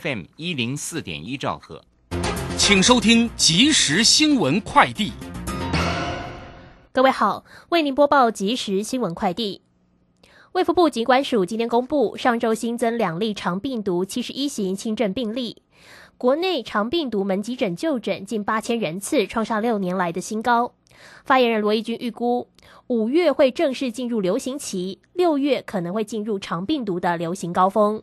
FM 一零四点一兆赫，请收听即时新闻快递。各位好，为您播报即时新闻快递。卫福部疾管署今天公布，上周新增两例肠病毒七十一型轻症病例，国内肠病毒门急诊就诊近八千人次，创下六年来的新高。发言人罗毅军预估，五月会正式进入流行期，六月可能会进入肠病毒的流行高峰。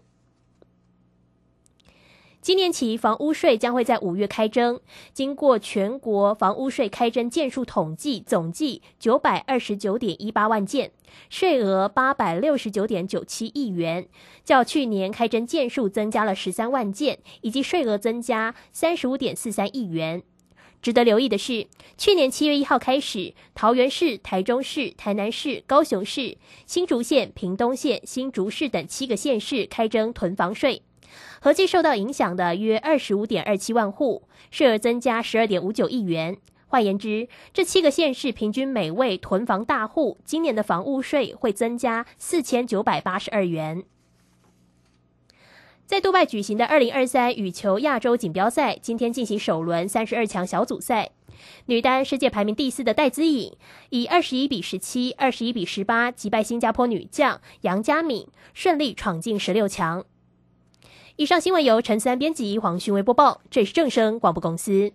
今年起，房屋税将会在五月开征。经过全国房屋税开征件数统计，总计九百二十九点一八万件，税额八百六十九点九七亿元，较去年开征件数增加了十三万件，以及税额增加三十五点四三亿元。值得留意的是，去年七月一号开始，桃园市、台中市、台南市、高雄市、新竹县、屏东县、新竹市等七个县市开征囤房税。合计受到影响的约二十五点二七万户，税额增加十二点五九亿元。换言之，这七个县市平均每位囤房大户今年的房屋税会增加四千九百八十二元。在杜拜举行的二零二三羽球亚洲锦标赛，今天进行首轮三十二强小组赛，女单世界排名第四的戴资颖以二十一比十七、二十一比十八击败新加坡女将杨佳敏，顺利闯进十六强。以上新闻由陈思安编辑，黄勋威播报。这是正声广播公司。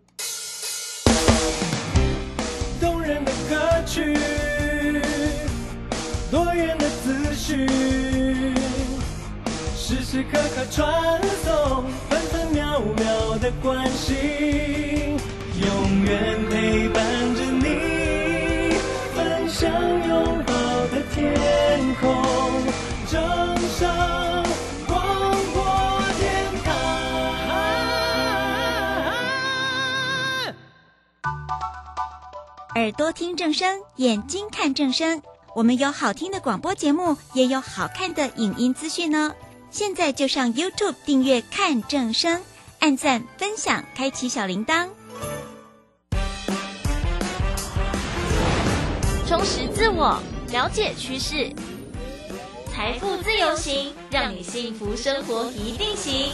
动人的歌曲，多元的资讯，时时刻刻传送，分分秒秒的关心，永远陪伴着你，分享拥耳朵听正声，眼睛看正声。我们有好听的广播节目，也有好看的影音资讯呢。现在就上 YouTube 订阅看正声，按赞分享，开启小铃铛，充实自我，了解趋势，财富自由行，让你幸福生活一定行。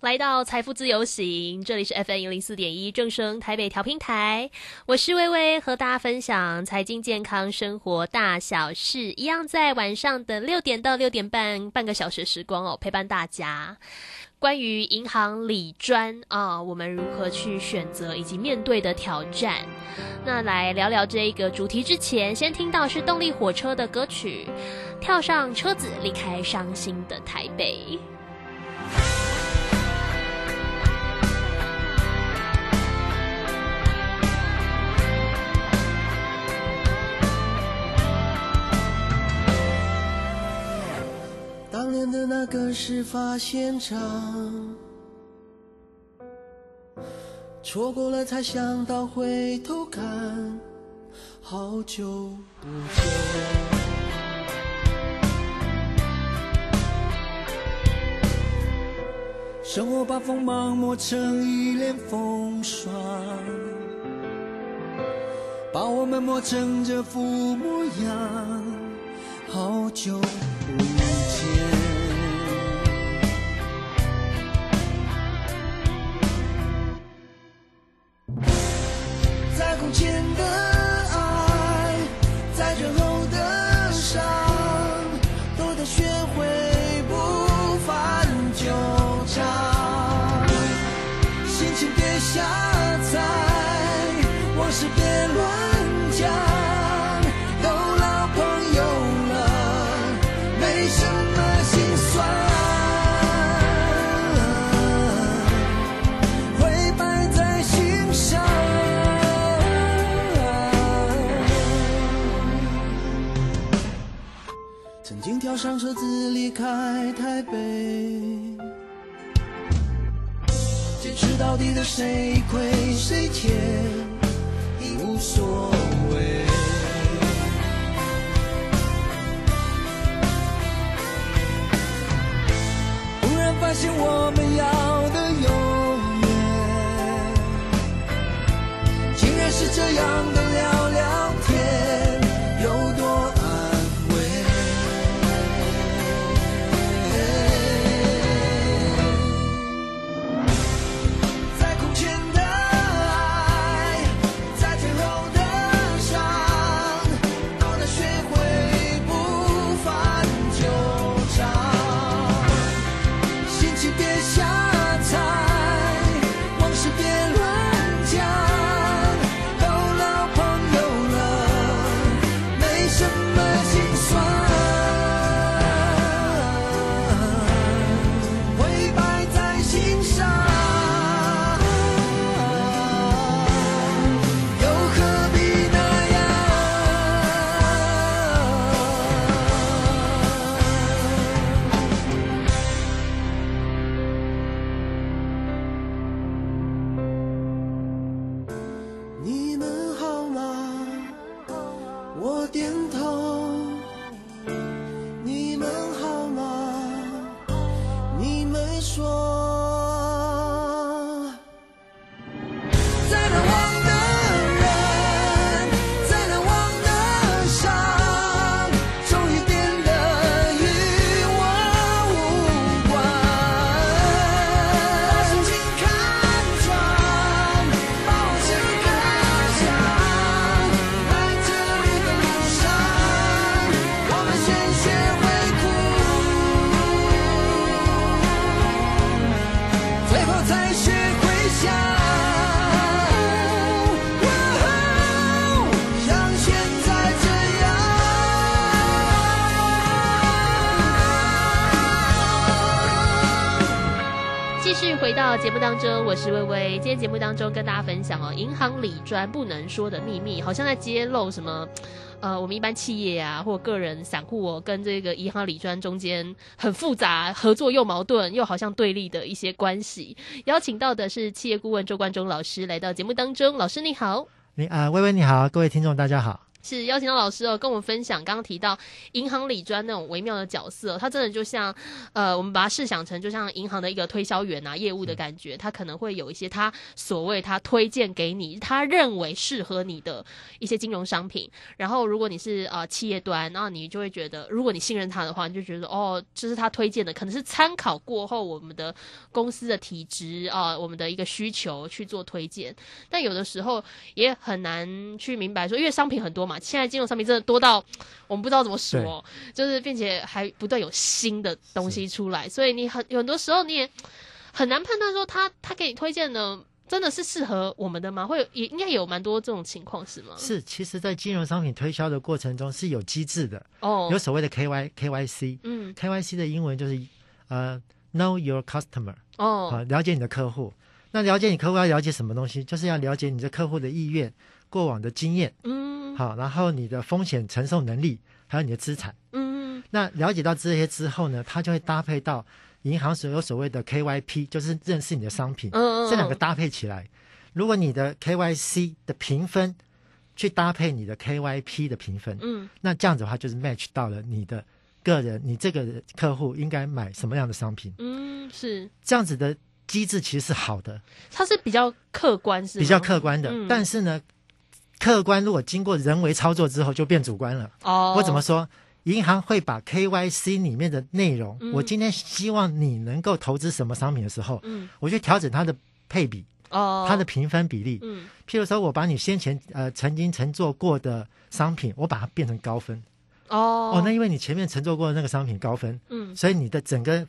来到财富自由行，这里是 FM 一零四点一正声台北调频台，我是微微，和大家分享财经、健康、生活大小事，一样在晚上的六点到六点半，半个小时时光哦，陪伴大家。关于银行理专啊，我们如何去选择以及面对的挑战，那来聊聊这一个主题之前，先听到是动力火车的歌曲，跳上车子离开伤心的台北。个事发现场，错过了才想到回头看，好久不见。生活把锋芒磨成一脸风霜，把我们磨成这副模样，好久。不见空前的底的谁亏谁欠已无所谓。忽然发现我们要的永远，竟然是这样的是微微。今天节目当中跟大家分享哦，银行理专不能说的秘密，好像在揭露什么。呃，我们一般企业啊，或个人散户哦，跟这个银行理专中间很复杂，合作又矛盾，又好像对立的一些关系。邀请到的是企业顾问周冠中老师来到节目当中，老师你好。你啊，微微你好，各位听众大家好。是邀请到老师哦，跟我们分享刚刚提到银行理专那种微妙的角色、哦，它真的就像呃，我们把它试想成就像银行的一个推销员啊，业务的感觉，他可能会有一些他所谓他推荐给你，他认为适合你的一些金融商品。然后如果你是呃企业端，那你就会觉得，如果你信任他的话，你就觉得哦，这是他推荐的，可能是参考过后我们的公司的体质啊、我们的一个需求去做推荐。但有的时候也很难去明白说，因为商品很多嘛，现在金融商品真的多到 我们不知道怎么说，就是并且还不断有新的东西出来，所以你很有很多时候你也很难判断说他他给你推荐的真的是适合我们的吗？会有也应该有蛮多这种情况是吗？是，其实，在金融商品推销的过程中是有机制的，哦有，所谓的 KY KYC。嗯 KYC 的英文就是呃 Know Your Customer 啊、哦了解你的客户。那了解你客户要了解什么东西？就是要了解你的客户的意愿、过往的经验，嗯好，然后你的风险承受能力，还有你的资产。嗯。那了解到这些之后呢，它就会搭配到银行所有所谓的 KYP，就是认识你的商品，嗯这两个搭配起来，如果你的 KYC 的评分去搭配你的 KYP 的评分，嗯。那这样子的话就是 match 到了你的个人，你这个客户应该买什么样的商品，嗯是，这样子的机制其实是好的，它是比较客观是吗？比较客观的。嗯。但是呢，客观如果经过人为操作之后就变主观了。哦，我怎么说？银行会把 KYC 里面的内容，嗯我今天希望你能够投资什么商品的时候，嗯我去调整它的配比，哦它的评分比例。嗯譬如说，我把你先前呃曾经乘坐过的商品，我把它变成高分。哦哦，那因为你前面乘坐过的那个商品高分，嗯所以你的整个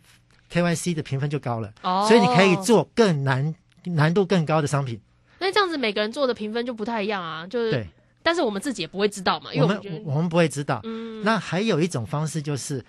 KYC 的评分就高了，哦，所以你可以做更难、难度更高的商品。那这样子每个人做的评分就不太一样啊，就是对，但是我们自己也不会知道嘛，因为我们我们不会知道。嗯。那还有一种方式就是，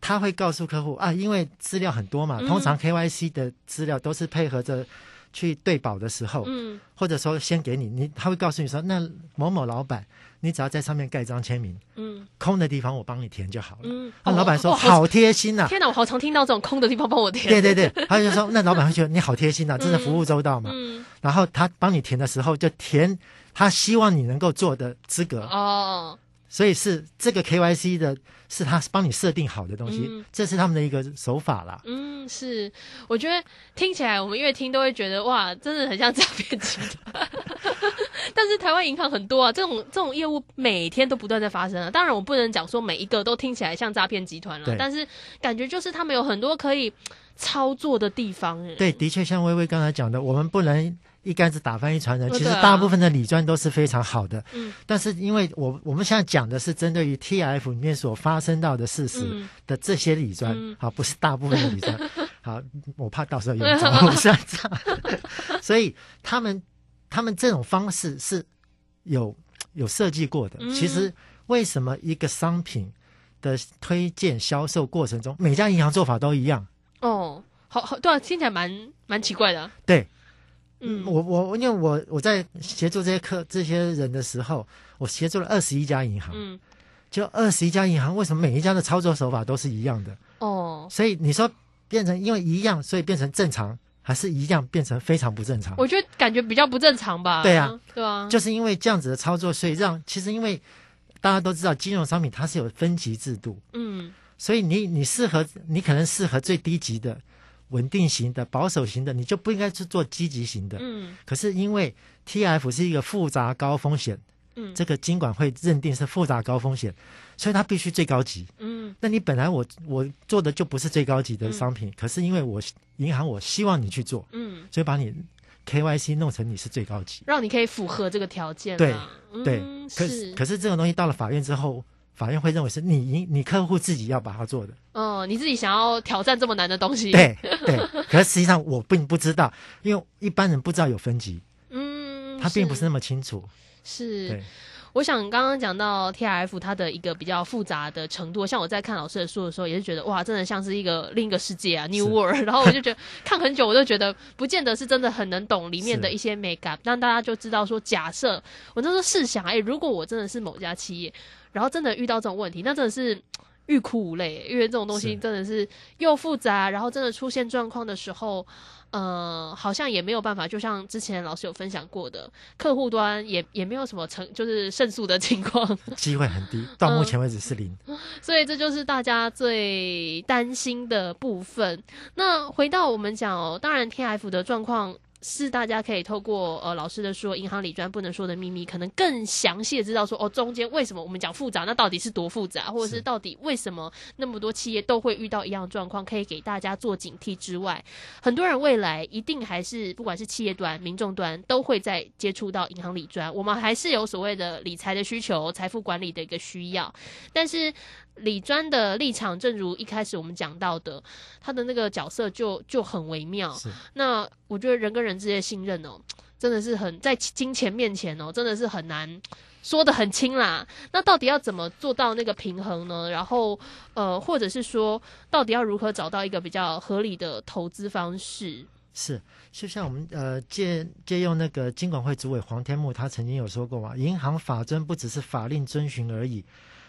他会告诉客户啊，因为资料很多嘛，嗯。通常 KYC 的资料都是配合着去对保的时候，嗯。或者说先给你，你他会告诉你说，那某某老板，你只要在上面盖章签名，嗯。空的地方我帮你填就好了。嗯，那老板说、哦好贴心呐、天哪，我好常听到这种空的地方帮我填，对对对，他就说那老板会觉得你好贴心呐、真的服务周到嘛。嗯。然后他帮你填的时候就填他希望你能够做的资格，哦所以是这个 KYC 的是他帮你设定好的东西，嗯这是他们的一个手法啦。嗯是，我觉得听起来我们越听都会觉得哇，真的很像诈骗集团。但 但是台湾银行很多啊，这种这种业务每天都不断在发生啊。当然，我不能讲说每一个都听起来像诈骗集团了，但是感觉就是他们有很多可以操作的地方。哎对，的确像微微刚才讲的，我们不能一竿子打翻一船人。其实大部分的理专都是非常好的，嗯但是因为我我们现在讲的是针对于 TF 里面所发生到的事实嗯的这些理专，嗯好，不是大部分的理专。好，我怕到时候严重，我不是这样。所以他们他们这种方式是有有设计过的。嗯其实为什么一个商品的推荐销售过程中，每家银行做法都一样？哦，好好，对啊，听起来蛮蛮奇怪的啊。对，嗯，我我因为我我在协助这些客这些人的时候，我协助了二十一家银行，嗯就二十一家银行，为什么每一家的操作手法都是一样的？哦，所以你说变成因为一样，所以变成正常，还是一样变成非常不正常？我觉得感觉比较不正常吧。对啊，对啊，就是因为这样子的操作，所以让其实因为大家都知道金融商品它是有分级制度，嗯所以你你适合你可能适合最低级的。稳定型的、保守型的，你就不应该去做积极型的。嗯可是因为 TF 是一个复杂高风险，嗯，这个金管会认定是复杂高风险，所以它必须最高级。嗯那你本来我我做的就不是最高级的商品，可是因为我银行我希望你去做，嗯，所以把你 KYC 弄成你是最高级。让你可以符合这个条件啊。对对嗯，可是可是这种东西到了法院之后，法院会认为是你你你客户自己要把它做的。哦，你自己想要挑战这么难的东西，，对对，可是实际上我并不知道，因为一般人不知道有分级，嗯，他并不是那么清楚。是对。我想刚刚讲到 T R F 它的一个比较复杂的程度，像我在看老师的书的时候，也是觉得哇，真的像是一个另一个世界啊，New World。然后我就觉得看很久，我就觉得不见得是真的很能懂里面的一些美感，让大家就知道说，假设我那时候试想，哎，如果我真的是某家企业，然后真的遇到这种问题，那真的是。欲哭无泪，因为这种东西真的是又复杂，然后真的出现状况的时候，呃，好像也没有办法，就像之前老师有分享过的，客户端也也没有什么成就是胜诉的情况，机会很低，到目前为止是零。所以这就是大家最担心的部分。那回到我们讲哦，当然 T F 的状况。是大家可以透过呃老师的说银行理专不能说的秘密，可能更详细的知道说哦中间为什么我们讲复杂，那到底是多复杂，或者是是。到底为什么那么多企业都会遇到一样的状况，可以给大家做警惕之外，很多人未来一定还是不管是企业端、民众端都会在接触到银行理专，我们还是有所谓的理财的需求、财富管理的一个需要，但是理专的立场，正如一开始我们讲到的，他的那个角色就就很微妙。是那我觉得人跟人之间的信任哦，真的是很在金钱面前哦，真的是很难说的很清啦。那到底要怎么做到那个平衡呢？然后呃，或者是说，到底要如何找到一个比较合理的投资方式？是，就像我们呃借借用那个金管会主委黄天木，他曾经有说过嘛，银行法遵不只是法令遵循而已，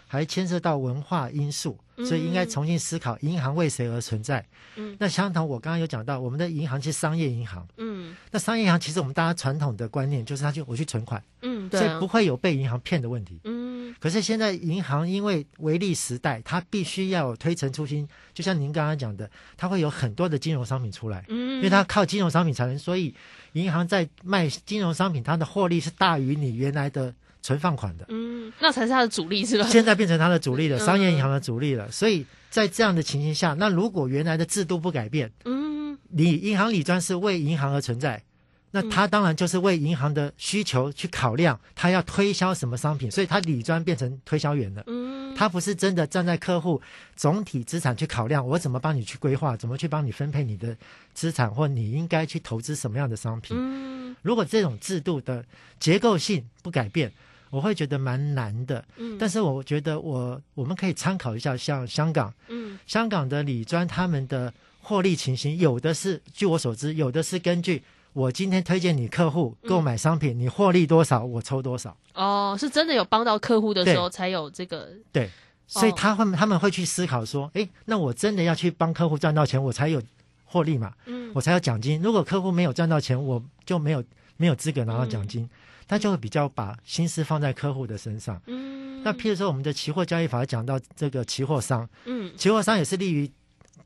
还牵涉到文化因素，所以应该重新思考银行为谁而存在。嗯。那相同，我刚刚有讲到，我们的银行是商业银行，嗯。那商业银行其实我们大家传统的观念就是，他去我去存款，嗯，对啊。所以不，会有被银行骗的问题。嗯。可是现在银行因为微利时代，它必须要有推陈出新，就像您刚刚讲的，它会有很多的金融商品出来，嗯，因为它靠金融商品才能，所以银行在卖金融商品，它的获利是大于你原来的存放款的。嗯，那才是他的主力是吧？现在变成它的主力了，嗯商业银行的主力了。所以在这样的情形下，那如果原来的制度不改变，嗯你银行理专是为银行而存在，那他当然就是为银行的需求去考量，他要推销什么商品，所以他理专变成推销员了。嗯，他不是真的站在客户总体资产去考量，我怎么帮你去规划，怎么去帮你分配你的资产，或你应该去投资什么样的商品。嗯如果这种制度的结构性不改变，我会觉得蛮难的。嗯，但是我觉得我我们可以参考一下，像香港，嗯香港的理专他们的获利情形，有的是据我所知，有的是根据我今天推荐你客户购买商品，你获利多少，我抽多少。哦，是真的有帮到客户的时候才有这个，对，所以他会他们会去思考说，诶，那我真的要去帮客户赚到钱，我才有获利嘛，嗯我才有奖金。如果客户没有赚到钱，我就没有没有资格拿到奖金，他就会比较把心思放在客户的身上。嗯，那譬如说，我们的期货交易法讲到这个期货商，嗯。期货商也是利于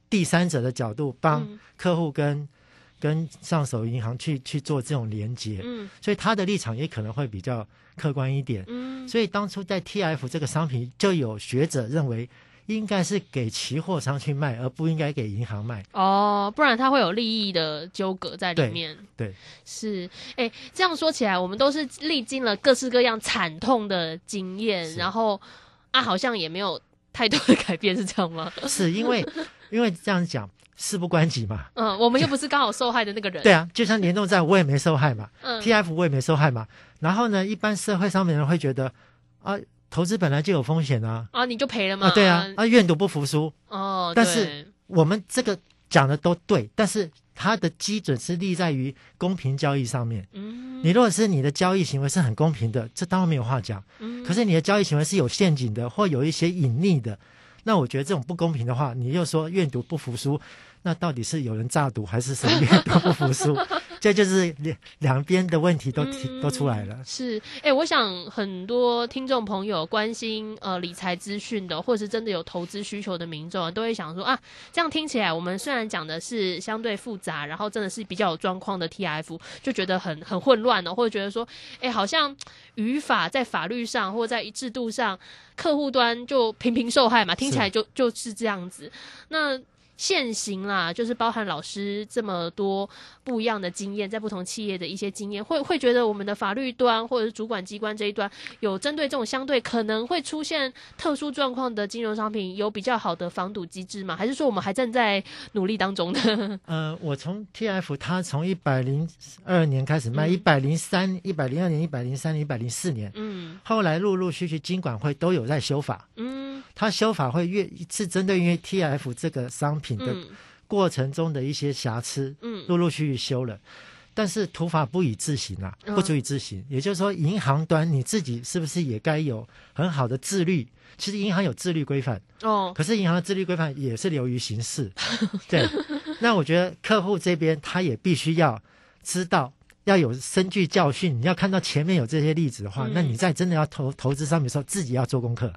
第三者的角度帮嗯。客户跟跟上手银行去去做这种连接，嗯。所以他的立场也可能会比较客观一点。嗯。所以当初在 TF 这个商品，就有学者认为应该是给期货商去卖，而不应该给银行卖。哦，不然它会有利益的纠葛在里面。对，是，哎，这样说起来，我们都是历经了各式各样惨痛的经验，然后啊，好像也没有太多的改变，是这样吗？是因为 因为这样讲事不关己嘛。嗯，我们又不是刚好受害的那个人。对啊，就像联动债我也没受害嘛、嗯 t f 我也没受害嘛。然后呢，一般社会上面人会觉得啊，投资本来就有风险啊，啊，你就赔了嘛。啊对啊，啊愿赌不服输。哦，但是我们这个讲的都对，但是它的基准是立在于公平交易上面。嗯，你如果是你的交易行为是很公平的，这当然没有话讲。嗯可是你的交易行为是有陷阱的，或有一些隐匿的，那我觉得这种不公平的话，你又说愿赌不服输，那到底是有人诈赌还是谁愿赌不服输？这就是两两边的问题都提、都出来了。是，哎、我想很多听众朋友关心呃理财资讯的，或是真的有投资需求的民众啊，都会想说啊，这样听起来，我们虽然讲的是相对复杂，然后真的是比较有状况的 TF，就觉得很很混乱哦，或者觉得说，哎、好像语法在法律上或在制度上，客户端就频频受害嘛，听起来就就是这样子。那现行啦，就是包含老师这么多不一样的经验，在不同企业的一些经验，会会觉得我们的法律端或者是主管机关这一端有针对这种相对可能会出现特殊状况的金融商品有比较好的防堵机制吗？还是说我们还正在努力当中呢？呃，我从 TF 它从一百零二年开始卖，嗯一百零三、一百零二年、一百零三年、一百零四年，嗯后来陆陆续续金管会都有在修法。嗯它修法会越是针对因为 TF 这个商品的嗯过程中的一些瑕疵，嗯陆陆续续修了。但是土法不以自行啊，嗯不足以自行。也就是说，银行端你自己是不是也该有很好的自律？其实银行有自律规范，哦可是银行的自律规范也是流于形式。对，那我觉得客户这边他也必须要知道，要有深具教训。你要看到前面有这些例子的话，嗯那你在真的要投投资商品的时候，自己要做功课。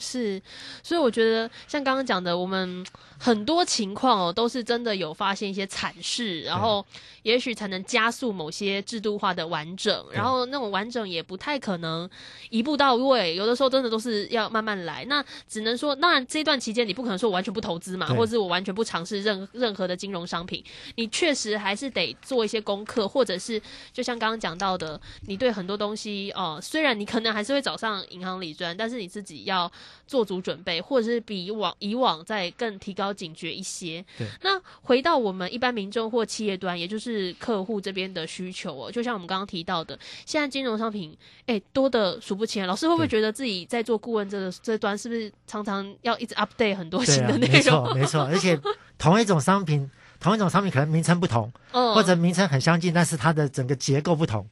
嗯，是，所以我觉得像刚刚讲的，我们很多情况哦，都是真的有发现一些惨事，然后也许才能加速某些制度化的完整，然后那种完整也不太可能一步到位，有的时候真的都是要慢慢来。那只能说，当然这段期间你不可能说我完全不投资嘛，或者是我完全不尝试任任何的金融商品，你确实还是得做一些功课，或者是就像刚刚讲到的，你对很多东西哦、虽然你可能还是会找上银行理专，但是你自己要做足准备，或者是比以往以往再更提高警觉一些。对，那回到我们一般民众或企业端，也就是客户这边的需求哦，就像我们刚刚提到的，现在金融商品哎多的数不清。老师会不会觉得自己在做顾问这个这端，是不是常常要一直 update 很多新的内没容？错没错，而且同一种商品，同一种商品可能名称不同，嗯 或者名称很相近，但是它的整个结构不同。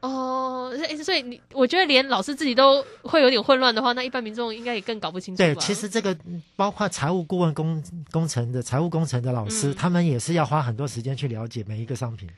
哦，所以所以你我觉得连老师自己都会有点混乱的话，那一般民众应该也更搞不清楚。对，其实这个嗯包括财务顾问工工程的财务工程的老师，嗯他们也是要花很多时间去了解每一个商品。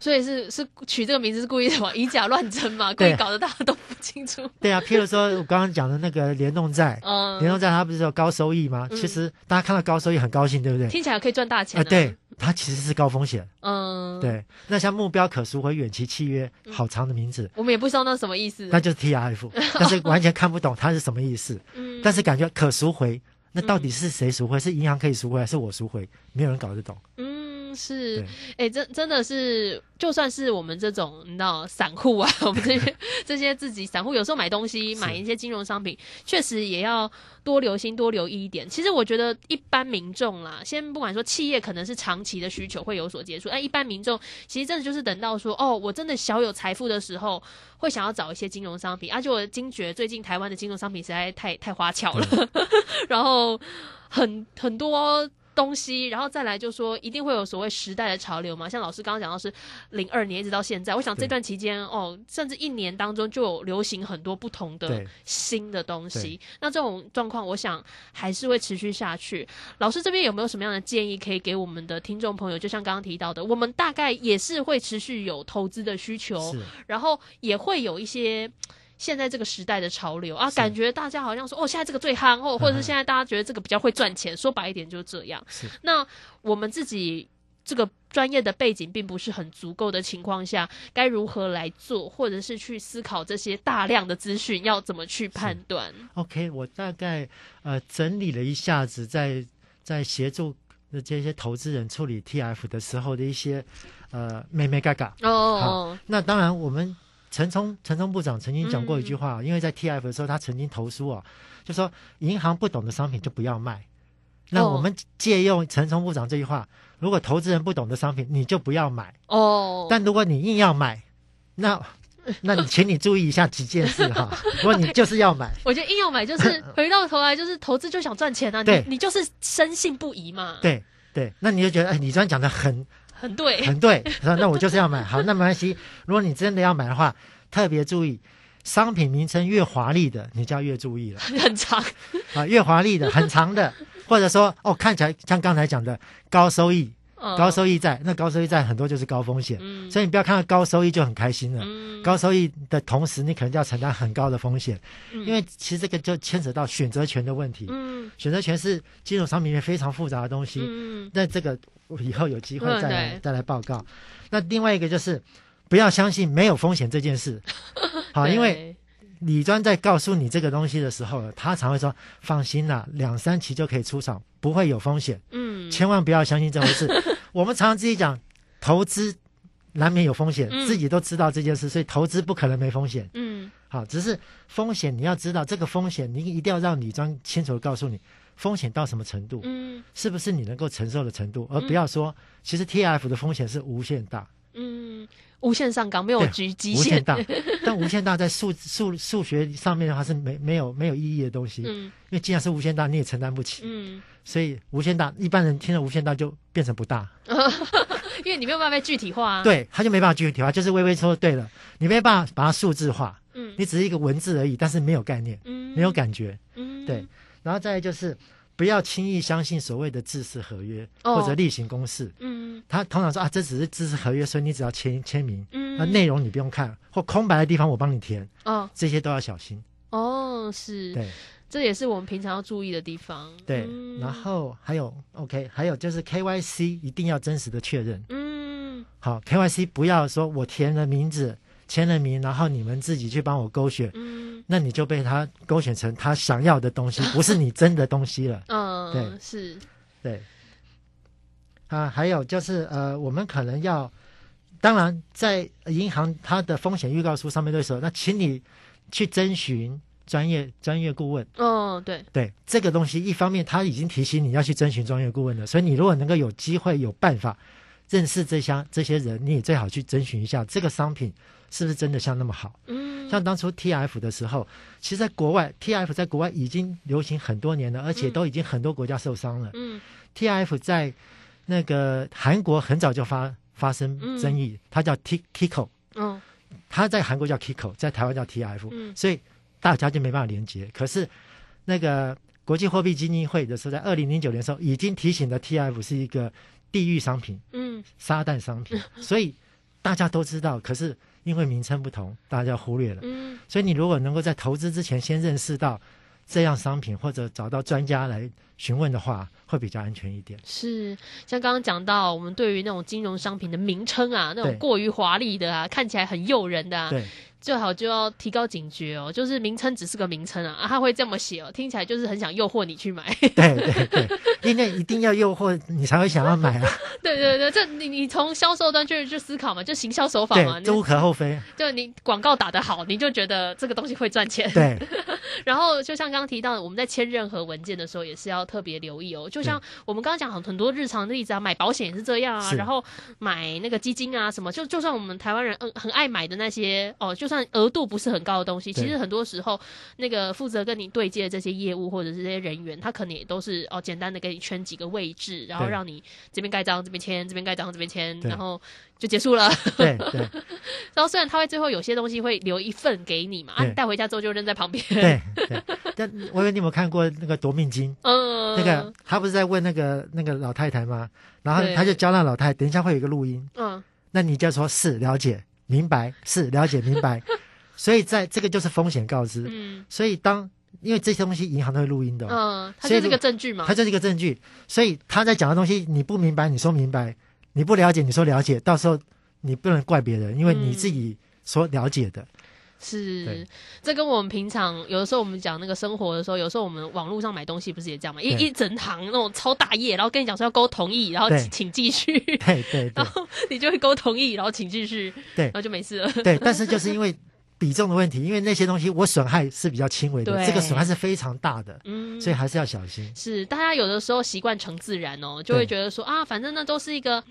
所以是是取这个名字是故意什么以假乱真嘛，故意搞得大家都不清楚。对啊，譬如说我刚刚讲的那个联动债，嗯，联动债它不是有高收益吗？嗯其实大家看到高收益很高兴，对不对？听起来可以赚大钱啊，对，，它其实是高风险。嗯，，对，那像目标可赎回远期契约，好长的名字，我们也不知道那什么意思。那就是 TRF，但是完全看不懂它是什么意思。嗯，但是感觉可赎回，那到底是谁赎回？是银行可以赎回，还是我赎回？没有人搞得懂。嗯，是对，哎、真真的是，就算是我们这种你知道散户啊，我们这些这些自己散户，有时候买东西是买一些金融商品，确实也要多留心、多留意一点。其实我觉得一般民众啦，先不管说企业可能是长期的需求会有所接触，哎，一般民众其实真的就是等到说，哦，我真的小有财富的时候，会想要找一些金融商品，而且我惊觉最近台湾的金融商品实在太太花俏了，然后很很多。东西，然后再来就说一定会有所谓时代的潮流嘛，像老师刚刚讲到是零二年一直到现在，我想这段期间哦，甚至一年当中就有流行很多不同的新的东西。那这种状况，我想还是会持续下去。老师这边有没有什么样的建议可以给我们的听众朋友？就像刚刚提到的，我们大概也是会持续有投资的需求，然后也会有一些。现在这个时代的潮流啊，感觉大家好像说哦，现在这个最憨哦，或者是嗯现在大家觉得这个比较会赚钱，说白一点就是这样。是那我们自己这个专业的背景并不是很足够的情况下，该如何来做，或者是去思考这些大量的资讯要怎么去判断？OK，我大概呃整理了一下子在，在协助这些投资人处理 TF 的时候的一些呃妹妹嘎嘎。哦，那当然，我们陈冲陈冲部长曾经讲过一句话，因为在 TF 的时候，他曾经投诉啊，就说银行不懂的商品就不要卖。那哦我们借用陈冲部长这句话，如果投资人不懂的商品，你就不要买。哦，但如果你硬要买，那那你请你注意一下几件事哈。如果你就是要买，我觉得硬要买就是 回到头来就是投资就想赚钱啊，你对你就是深信不疑嘛，，对对，那你就觉得哎，李专讲的很很对，很对，说那我就是要买。好，那没关系。如果你真的要买的话，特别注意，商品名称越华丽的，你就要越注意了。很长，啊，越华丽的、很长的，或者说哦，看起来像刚才讲的高收益、嗯高收益债，那高收益债很多就是高风险，嗯所以你不要看到高收益就很开心了。嗯高收益的同时，你可能就要承担很高的风险，嗯因为其实这个就牵扯到选择权的问题。嗯选择权是金融商品里面非常复杂的东西。嗯那这个我以后有机会嗯再来、对再来报告。那另外一个就是不要相信没有风险这件事，好，因为李专在告诉你这个东西的时候，他常会说放心啦，两三期就可以出场，不会有风险，嗯千万不要相信这回事。我们常常自己讲投资难免有风险，嗯。自己都知道这件事，所以投资不可能没风险。嗯。好，只是风险你要知道这个风险，你一定要让李庄清楚的告诉你风险到什么程度。嗯。是不是你能够承受的程度，而不要说，其实 T F 的风险是无限大，嗯，无限上纲没有极限，无限大，但无限大在数数数学上面的话是没没有没有意义的东西，因嗯为既然是无限大，你也承担不起，嗯，所以无限大，一般人听了无限大就变成不大，因为你没有办法具体化啊，，对，他就没办法具体化，就是微微说对了，你没办法把它数字化，嗯。你只是一个文字而已，但是没有概念，嗯。没有感觉，嗯。对，然后再来就是不要轻易相信所谓的制式合约哦。或者例行公事。嗯。他通常说啊，这只是知识合约，所以你只要签签名，嗯。那内容你不用看，或空白的地方我帮你填，哦。这些都要小心。哦是，对。这也是我们平常要注意的地方，对，嗯。然后还有 OK，还有就是 KYC 一定要真实的确认。嗯。好，KYC 不要说我填了名字、签了名，然后你们自己去帮我勾选，嗯那你就被他勾选成他想要的东西，不是你真的东西了。嗯对是，对，啊，还有就是呃，我们可能要，当然在银行它的风险预告书上面都会说，那请你去征询专业专业顾问。哦对，对这个东西，一方面他已经提醒你要去征询专业顾问了，所以你如果能够有机会有办法认识这些这些人，你也最好去征询一下这个商品是不是真的像那么好。嗯像当初 TF 的时候，其实在国外 TF 在国外已经流行很多年了，而且都已经很多国家受伤了。嗯。TF 在那个韩国很早就发发生争议，它叫 T Kiko，嗯它在韩国叫 Kiko，在台湾叫 TF，、嗯。所以大家就没办法连接。可是那个国际货币基金会的时候，在二零零九年的时候，已经提醒了 TF 是一个地域商品、嗯。撒旦商品，所以大家都知道，可是因为名称不同，大家忽略了。嗯所以你如果能够在投资之前先认识到这样商品，或者找到专家来询问的话，会比较安全一点。是，像刚刚讲到，我们对于那种金融商品的名称啊，那种过于华丽的啊，看起来很诱人的啊，对最好就要提高警觉哦。就是名称只是个名称啊，啊，他会这么写哦，听起来就是很想诱惑你去买。对对对，因为一定要诱惑你才会想要买啊，对对对，这你你从销售端去去思考嘛，就行销手法嘛，这无可厚非。就你广告打得好，你就觉得这个东西会赚钱。对 然后就像刚刚提到的，我们在签任何文件的时候，也是要特别留意哦。就像我们刚刚讲很很多日常的例子啊，买保险也是这样啊，然后买那个基金啊什么，就就算我们台湾人嗯很爱买的那些哦，就算额度不是很高的东西，其实很多时候那个负责跟你对接的这些业务或者是这些人员，他可能也都是哦简单的给你圈几个位置，然后让你这边盖章这边签，这边盖章这边签，然后就结束了。对对 然后虽然他会最后有些东西会留一份给你嘛，啊，你带回家之后就扔在旁边。对对。但我以为你有没有看过那个夺命金？嗯，那个他不是在问那个那个老太太吗？然后他就教那老太太，等一下会有一个录音，嗯那你就说是了解明白，是了解明白。所以在这个就是风险告知。嗯所以当因为这些东西银行都会录音的哦、嗯，它就是所以如个证据嘛它。就是一个证据。所以他在讲的东西你不明白，你说明白，你不了解，你说了解，到时候你不能怪别人，因为你嗯自己所了解的，是对，这跟我们平常有的时候我们讲那个生活的时候，有时候我们网络上买东西不是也这样吗？一一整行那种超大页，然后跟你讲说要勾同意，然后请请继续，对对对。然后你就会勾同意，然后请继续，对。然后就没事了。对，但是就是因为比重的问题，因为那些东西我损害是比较轻微的，对这个损害是非常大的，嗯，所以还是要小心。是大家有的时候习惯成自然哦，就会觉得说啊，反正那都是一个。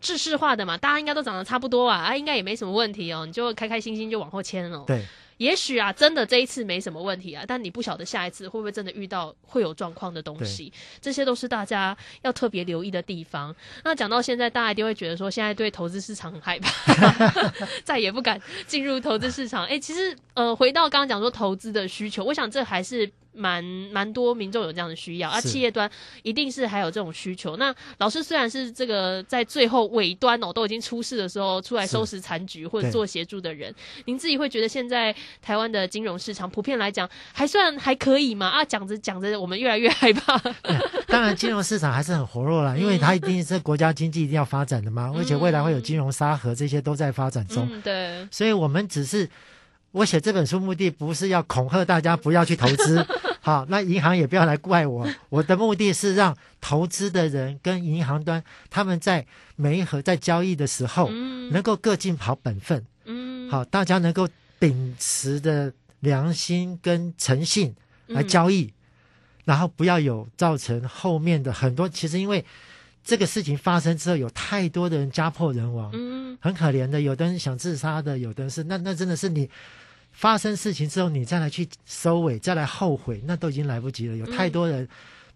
制式化的嘛，大家应该都长得差不多啊，啊，应该也没什么问题哦，你就开开心心就往后迁哦。对，也许啊，真的这一次没什么问题啊，但你不晓得下一次会不会真的遇到会有状况的东西，这些都是大家要特别留意的地方。那讲到现在，大家一定会觉得说，现在对投资市场很害怕，再也不敢进入投资市场。哎、其实呃，回到刚刚讲说投资的需求，我想这还是。蛮蛮多民众有这样的需要，啊，企业端一定是还有这种需求。那老师虽然是这个在最后尾端哦，都已经出事的时候出来收拾残局或者做协助的人，您自己会觉得现在台湾的金融市场普遍来讲还算还可以吗？啊，讲着讲着，我们越来越害怕。当然，金融市场还是很活络啦，因为它一定是国家经济一定要发展的嘛，而且未来会有金融沙盒，这些都在发展中。嗯，对，所以我们只是，我写这本书目的不是要恐吓大家不要去投资，好，那银行也不要来怪我。我的目的是让投资的人跟银行端他们在每一盒在交易的时候，嗯能够各尽好本分，嗯，好，大家能够秉持的良心跟诚信来嗯交易，然后不要有造成后面的很多。其实因为这个事情发生之后，有太多的人家破人亡，嗯很可怜的。有的人想自杀的，有的人是那那真的是你发生事情之后，你再来去收尾，再来后悔，那都已经来不及了。有太多人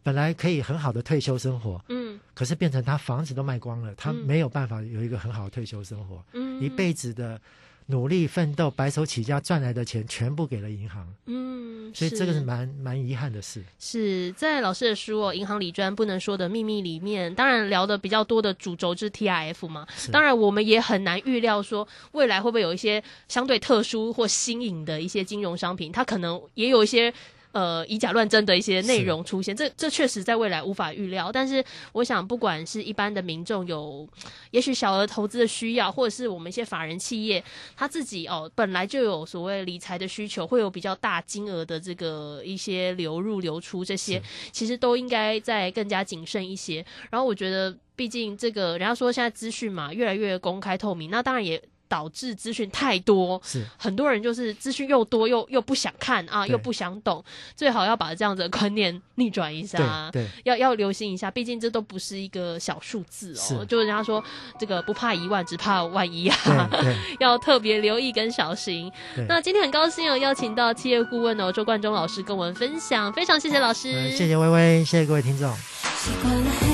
本来可以很好的退休生活，嗯可是变成他房子都卖光了，他嗯没有办法有一个很好的退休生活。嗯，一辈子的努力奋斗、白手起家赚来的钱，全部给了银行，嗯，所以这个是蛮蛮遗憾的事。是在老师的书哦，《银行里专不能说的秘密》里面，当然聊的比较多的主轴是 TIF 嘛。当然，我们也很难预料说未来会不会有一些相对特殊或新颖的一些金融商品，它可能也有一些。呃，以假乱真的一些内容出现，这这确实在未来无法预料。但是，我想，不管是一般的民众有，也许小额投资的需要，或者是我们一些法人企业，他自己哦本来就有所谓理财的需求，会有比较大金额的这个一些流入流出，这些其实都应该再更加谨慎一些。然后我觉得，毕竟这个人家说现在资讯嘛越来越公开透明，那当然也导致资讯太多。是很多人就是资讯又多又又不想看啊，又不想懂，最好要把这样子的观念逆转一下。对对要要留心一下，毕竟这都不是一个小数字哦。是就人家说这个不怕一万，只怕万一啊。要特别留意跟小心。那今天很高兴哦，邀请到企业顾问哦周冠中老师跟我们分享，非常谢谢老师，呃谢谢微微，谢谢各位听众。习惯了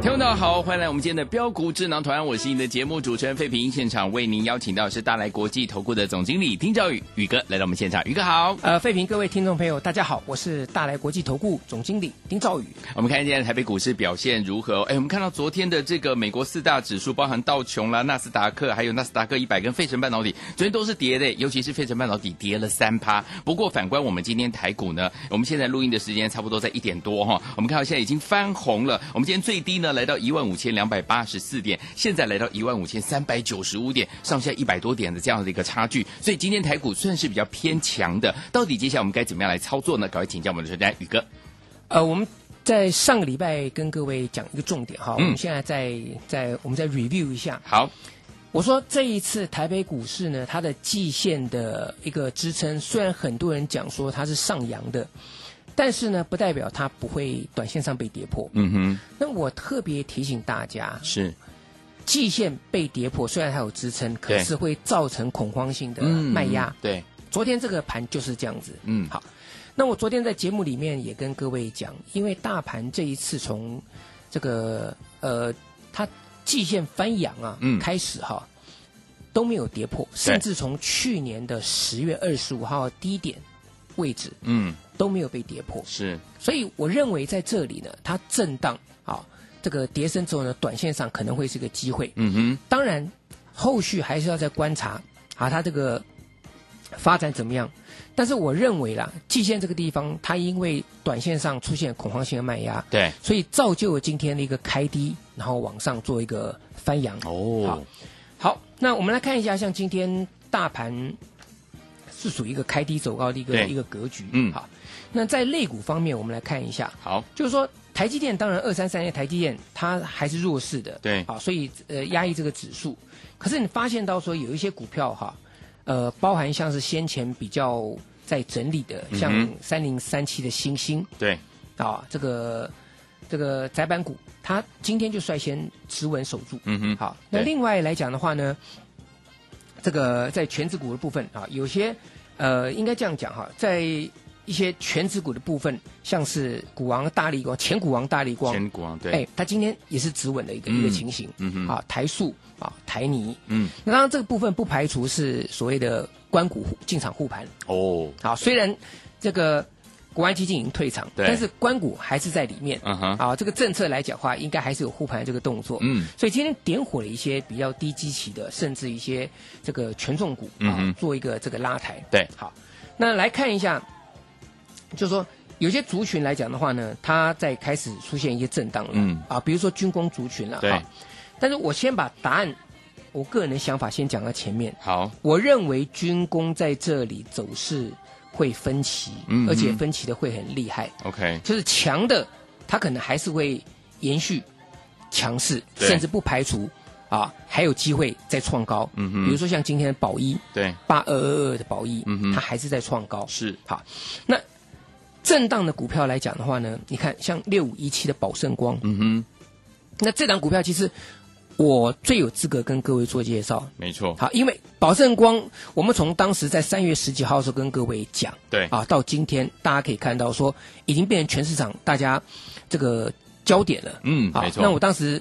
听众大家好，欢迎来我们今天的标股智囊团，我是你的节目主持人费平，现场为您邀请到是大来国际投顾的总经理丁兆宇宇哥来到我们现场，宇哥好。呃，费平，各位听众朋友，大家好，我是大来国际投顾总经理丁兆宇。我们看今天台北股市表现如何？哎，我们看到昨天的这个美国四大指数，包含道琼啦、纳斯达克，还有纳斯达克一百跟费城半导体，昨天都是跌的，尤其是费城半导体跌了三趴。不过反观我们今天台股呢，我们现在录音的时间差不多在一点多哈，我们看到现在已经翻红了。我们今天最低呢来到一万五千两百八十四点，现在来到一万五千三百九十五点，上下一百多点的这样的一个差距。所以今天台股算是比较偏强的。到底接下来我们该怎么样来操作呢？赶快请教我们的专家宇哥。呃，我们在上个礼拜跟各位讲一个重点哈，嗯我们现在再再我们再 review 一下。好，我说这一次台北股市呢，它的季线的一个支撑，虽然很多人讲说它是上扬的，但是呢，不代表它不会短线上被跌破。嗯哼，那我特别提醒大家，是季线被跌破，虽然它有支撑，可是会造成恐慌性的嗯卖压。对，昨天这个盘就是这样子。嗯，好。那我昨天在节目里面也跟各位讲，因为大盘这一次从这个呃它季线翻阳啊、嗯开始哈都没有跌破，甚至从去年的十月二十五号低点位置嗯，都没有被跌破。是所以我认为在这里呢，它震荡啊，这个跌升之后呢，短线上可能会是个机会。嗯哼，当然，后续还是要再观察啊，它这个发展怎么样。但是我认为啦，季线这个地方，它因为短线上出现恐慌性的卖压，对，所以造就了今天的一个开低，然后往上做一个翻扬。哦好，好，那我们来看一下，像今天大盘是属于一个开低走高的一个一个格局。嗯。好，那在类股方面，我们来看一下。好，就是说，台积电当然二三三的台积电它还是弱势的，对。啊，所以呃压抑这个指数。可是你发现到说有一些股票哈，呃，包含像是先前比较在整理的，像三零三七的星星。对，啊，这个这个窄板股，它今天就率先持稳守住。嗯哼，好，那另外来讲的话呢，这个在全指股的部分啊，有些呃，应该这样讲哈，在一些全指股的部分，像是股王大力光、前股王大力光，前股王对。哎，它今天也是止稳的一个、嗯一个情形，嗯哼。啊，台塑啊，台泥，嗯，那当然这个部分不排除是所谓的关股护进场护盘，哦，好，虽然这个国安基金已经退场，但是关谷还是在里面，嗯哼，啊，这个政策来讲的话，应该还是有护盘这个动作。嗯，所以今天点火了一些比较低基期的，甚至一些这个权重股啊嗯，做一个这个拉抬。对，好，那来看一下，就是说有些族群来讲的话呢，它在开始出现一些震荡了。嗯啊，比如说军工族群了。对哈但是我先把答案，我个人的想法先讲到前面。好，我认为军工在这里走势会分歧，嗯而且嗯分歧的会很厉害。OK，就是强的，它可能还是会延续强势，甚至不排除啊还有机会再创高。嗯哼。比如说像今天的宝一对，八二二二的宝一，嗯哼。它还是在创高。是。好，那震荡的股票来讲的话呢，你看像六五一七的宝盛光，嗯哼，那这档股票其实我最有资格跟各位做介绍。没错，好，因为宝盛光，我们从当时在三月十几号的时候跟各位讲，对。啊，到今天大家可以看到说，已经变成全市场大家这个焦点了。嗯没错。那我当时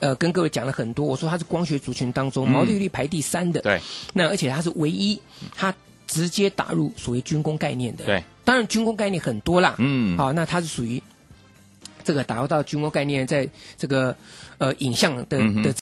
呃跟各位讲了很多，我说它是光学族群当中嗯。毛利率排第三的，对，那而且它是唯一它直接打入所谓军工概念的，对，当然军工概念很多啦，嗯。好，那它是属于这个打入到军工概念，在这个呃影像的嗯的